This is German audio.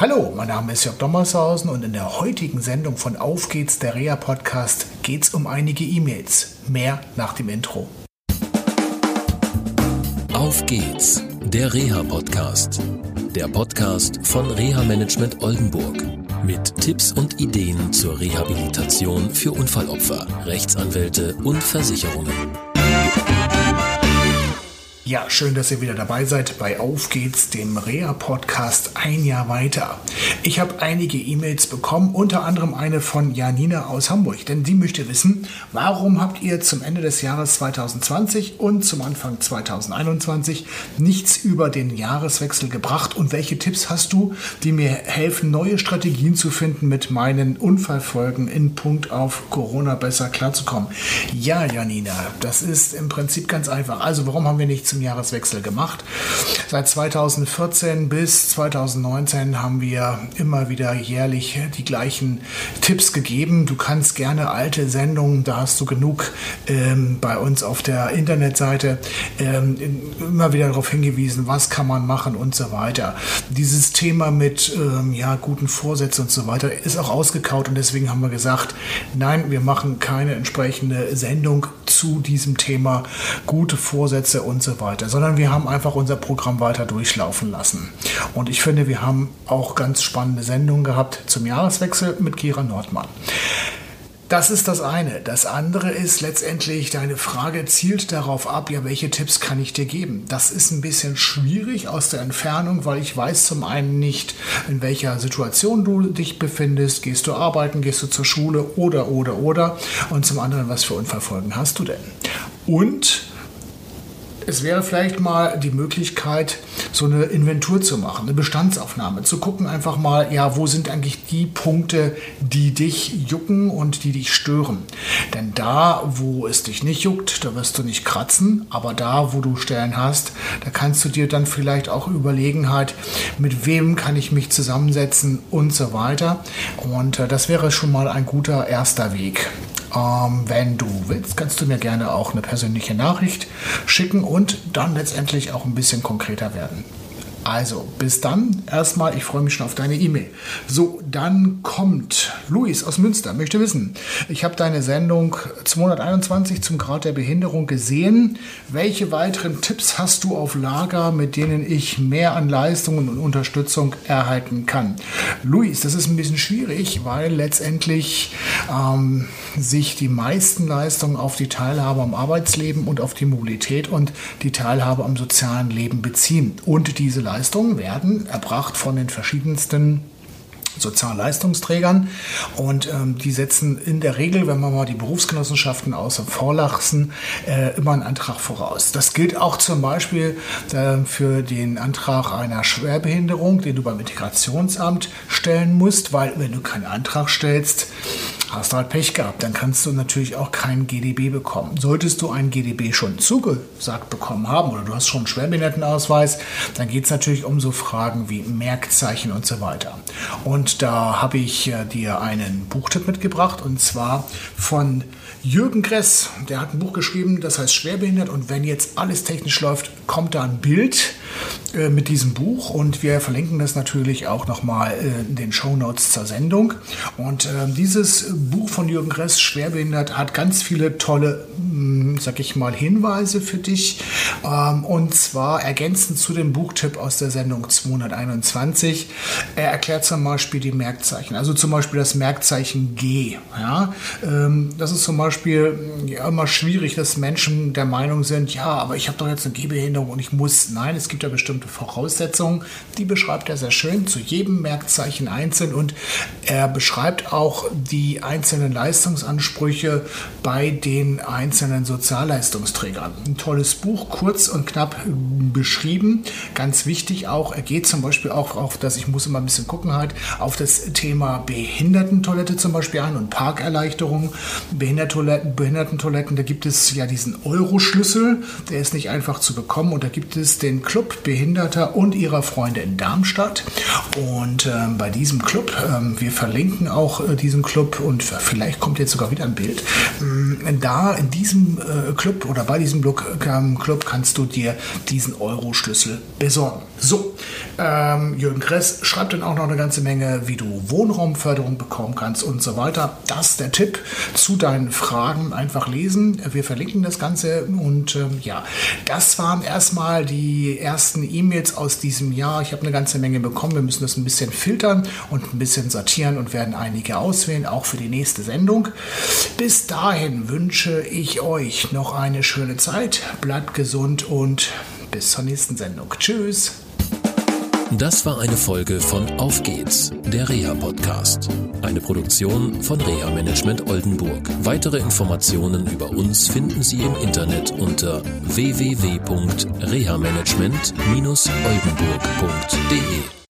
Hallo, mein Name ist Jörg Dommershausen und in der heutigen Sendung von Auf geht's, der Rea Podcast, geht's um einige E-Mails. Mehr nach dem Intro. Auf geht's, der Reha Podcast. Der Podcast von Reha Management Oldenburg. Mit Tipps und Ideen zur Rehabilitation für Unfallopfer, Rechtsanwälte und Versicherungen. Ja, schön, dass ihr wieder dabei seid bei Auf geht's, dem Rea-Podcast ein Jahr weiter. Ich habe einige E-Mails bekommen, unter anderem eine von Janina aus Hamburg, denn sie möchte wissen, warum habt ihr zum Ende des Jahres 2020 und zum Anfang 2021 nichts über den Jahreswechsel gebracht und welche Tipps hast du, die mir helfen, neue Strategien zu finden, mit meinen Unfallfolgen in Punkt auf Corona besser klarzukommen? Ja, Janina, das ist im Prinzip ganz einfach. Also, warum haben wir nicht zum Jahreswechsel gemacht. Seit 2014 bis 2019 haben wir immer wieder jährlich die gleichen Tipps gegeben. Du kannst gerne alte Sendungen, da hast du genug ähm, bei uns auf der Internetseite ähm, immer wieder darauf hingewiesen, was kann man machen und so weiter. Dieses Thema mit ähm, ja, guten Vorsätzen und so weiter ist auch ausgekaut und deswegen haben wir gesagt, nein, wir machen keine entsprechende Sendung zu diesem Thema gute Vorsätze und so weiter, sondern wir haben einfach unser Programm weiter durchlaufen lassen. Und ich finde, wir haben auch ganz spannende Sendungen gehabt zum Jahreswechsel mit Kira Nordmann. Das ist das eine. Das andere ist letztendlich, deine Frage zielt darauf ab, ja, welche Tipps kann ich dir geben? Das ist ein bisschen schwierig aus der Entfernung, weil ich weiß zum einen nicht, in welcher Situation du dich befindest. Gehst du arbeiten, gehst du zur Schule oder, oder, oder. Und zum anderen, was für Unfallfolgen hast du denn? Und es wäre vielleicht mal die Möglichkeit, so eine Inventur zu machen, eine Bestandsaufnahme, zu gucken einfach mal, ja, wo sind eigentlich die Punkte, die dich jucken und die dich stören. Denn da, wo es dich nicht juckt, da wirst du nicht kratzen, aber da, wo du Stellen hast, da kannst du dir dann vielleicht auch überlegen halt, mit wem kann ich mich zusammensetzen und so weiter. Und äh, das wäre schon mal ein guter erster Weg. Ähm, wenn du willst, kannst du mir gerne auch eine persönliche Nachricht schicken und dann letztendlich auch ein bisschen konkreter werden. Also, bis dann. Erstmal, ich freue mich schon auf deine E-Mail. So, dann kommt Luis aus Münster, möchte wissen, ich habe deine Sendung 221 zum Grad der Behinderung gesehen. Welche weiteren Tipps hast du auf Lager, mit denen ich mehr an Leistungen und Unterstützung erhalten kann? Luis, das ist ein bisschen schwierig, weil letztendlich ähm, sich die meisten Leistungen auf die Teilhabe am Arbeitsleben und auf die Mobilität und die Teilhabe am sozialen Leben beziehen. Und diese Leistungen werden erbracht von den verschiedensten Sozialleistungsträgern und ähm, die setzen in der Regel, wenn wir mal die Berufsgenossenschaften außer vor lassen, äh, immer einen Antrag voraus. Das gilt auch zum Beispiel äh, für den Antrag einer Schwerbehinderung, den du beim Integrationsamt stellen musst, weil wenn du keinen Antrag stellst, hast du halt Pech gehabt. Dann kannst du natürlich auch keinen GDB bekommen. Solltest du einen GDB schon zugesagt bekommen haben oder du hast schon einen Schwerbehindertenausweis, dann geht es natürlich um so Fragen wie Merkzeichen und so weiter. Und da habe ich äh, dir einen Buchtipp mitgebracht und zwar von Jürgen Gress. Der hat ein Buch geschrieben, das heißt Schwerbehindert und wenn jetzt alles technisch läuft, kommt da ein Bild äh, mit diesem Buch und wir verlinken das natürlich auch nochmal äh, in den Show Notes zur Sendung. Und äh, dieses Buch von Jürgen Gress, Schwerbehindert, hat ganz viele tolle, hm, sag ich mal, Hinweise für dich. Ähm, und zwar ergänzend zu dem Buchtipp aus der Sendung 221. Er erklärt zum Beispiel die Merkzeichen, also zum Beispiel das Merkzeichen G. Ja? Ähm, das ist zum Beispiel ja, immer schwierig, dass Menschen der Meinung sind, ja, aber ich habe doch jetzt eine Gehbehinderung und ich muss. Nein, es gibt ja bestimmte Voraussetzungen. Die beschreibt er sehr schön zu jedem Merkzeichen einzeln und er beschreibt auch die einzelnen Leistungsansprüche bei den einzelnen Sozialleistungsträgern. Ein tolles Buch, kurz und knapp beschrieben. Ganz wichtig auch, er geht zum Beispiel auch auf das, ich muss immer ein bisschen gucken halt, auf das Thema Behindertentoilette zum Beispiel ein und Parkerleichterung. Behindertentoiletten, Behindertentoiletten, da gibt es ja diesen Euro-Schlüssel, der ist nicht einfach zu bekommen und da gibt es den Club Behinderter und ihrer Freunde in Darmstadt. Und äh, bei diesem Club, äh, wir verlinken auch äh, diesen Club und vielleicht kommt jetzt sogar wieder ein Bild. Ähm, da in diesem äh, Club oder bei diesem Club, ähm, Club kannst du dir diesen Euro-Schlüssel besorgen. So, Ähm, Jürgen Kress schreibt dann auch noch eine ganze Menge, wie du Wohnraumförderung bekommen kannst und so weiter. Das ist der Tipp zu deinen Fragen. Einfach lesen. Wir verlinken das Ganze und ähm, ja, das waren erstmal die ersten E-Mails aus diesem Jahr. Ich habe eine ganze Menge bekommen. Wir müssen das ein bisschen filtern und ein bisschen sortieren und werden einige auswählen, auch für die nächste Sendung. Bis dahin wünsche ich euch noch eine schöne Zeit. Bleibt gesund und bis zur nächsten Sendung. Tschüss. Das war eine Folge von Auf geht's, der Reha-Podcast. Eine Produktion von Reha Management Oldenburg. Weitere Informationen über uns finden Sie im Internet unter www.rehamanagement-oldenburg.de.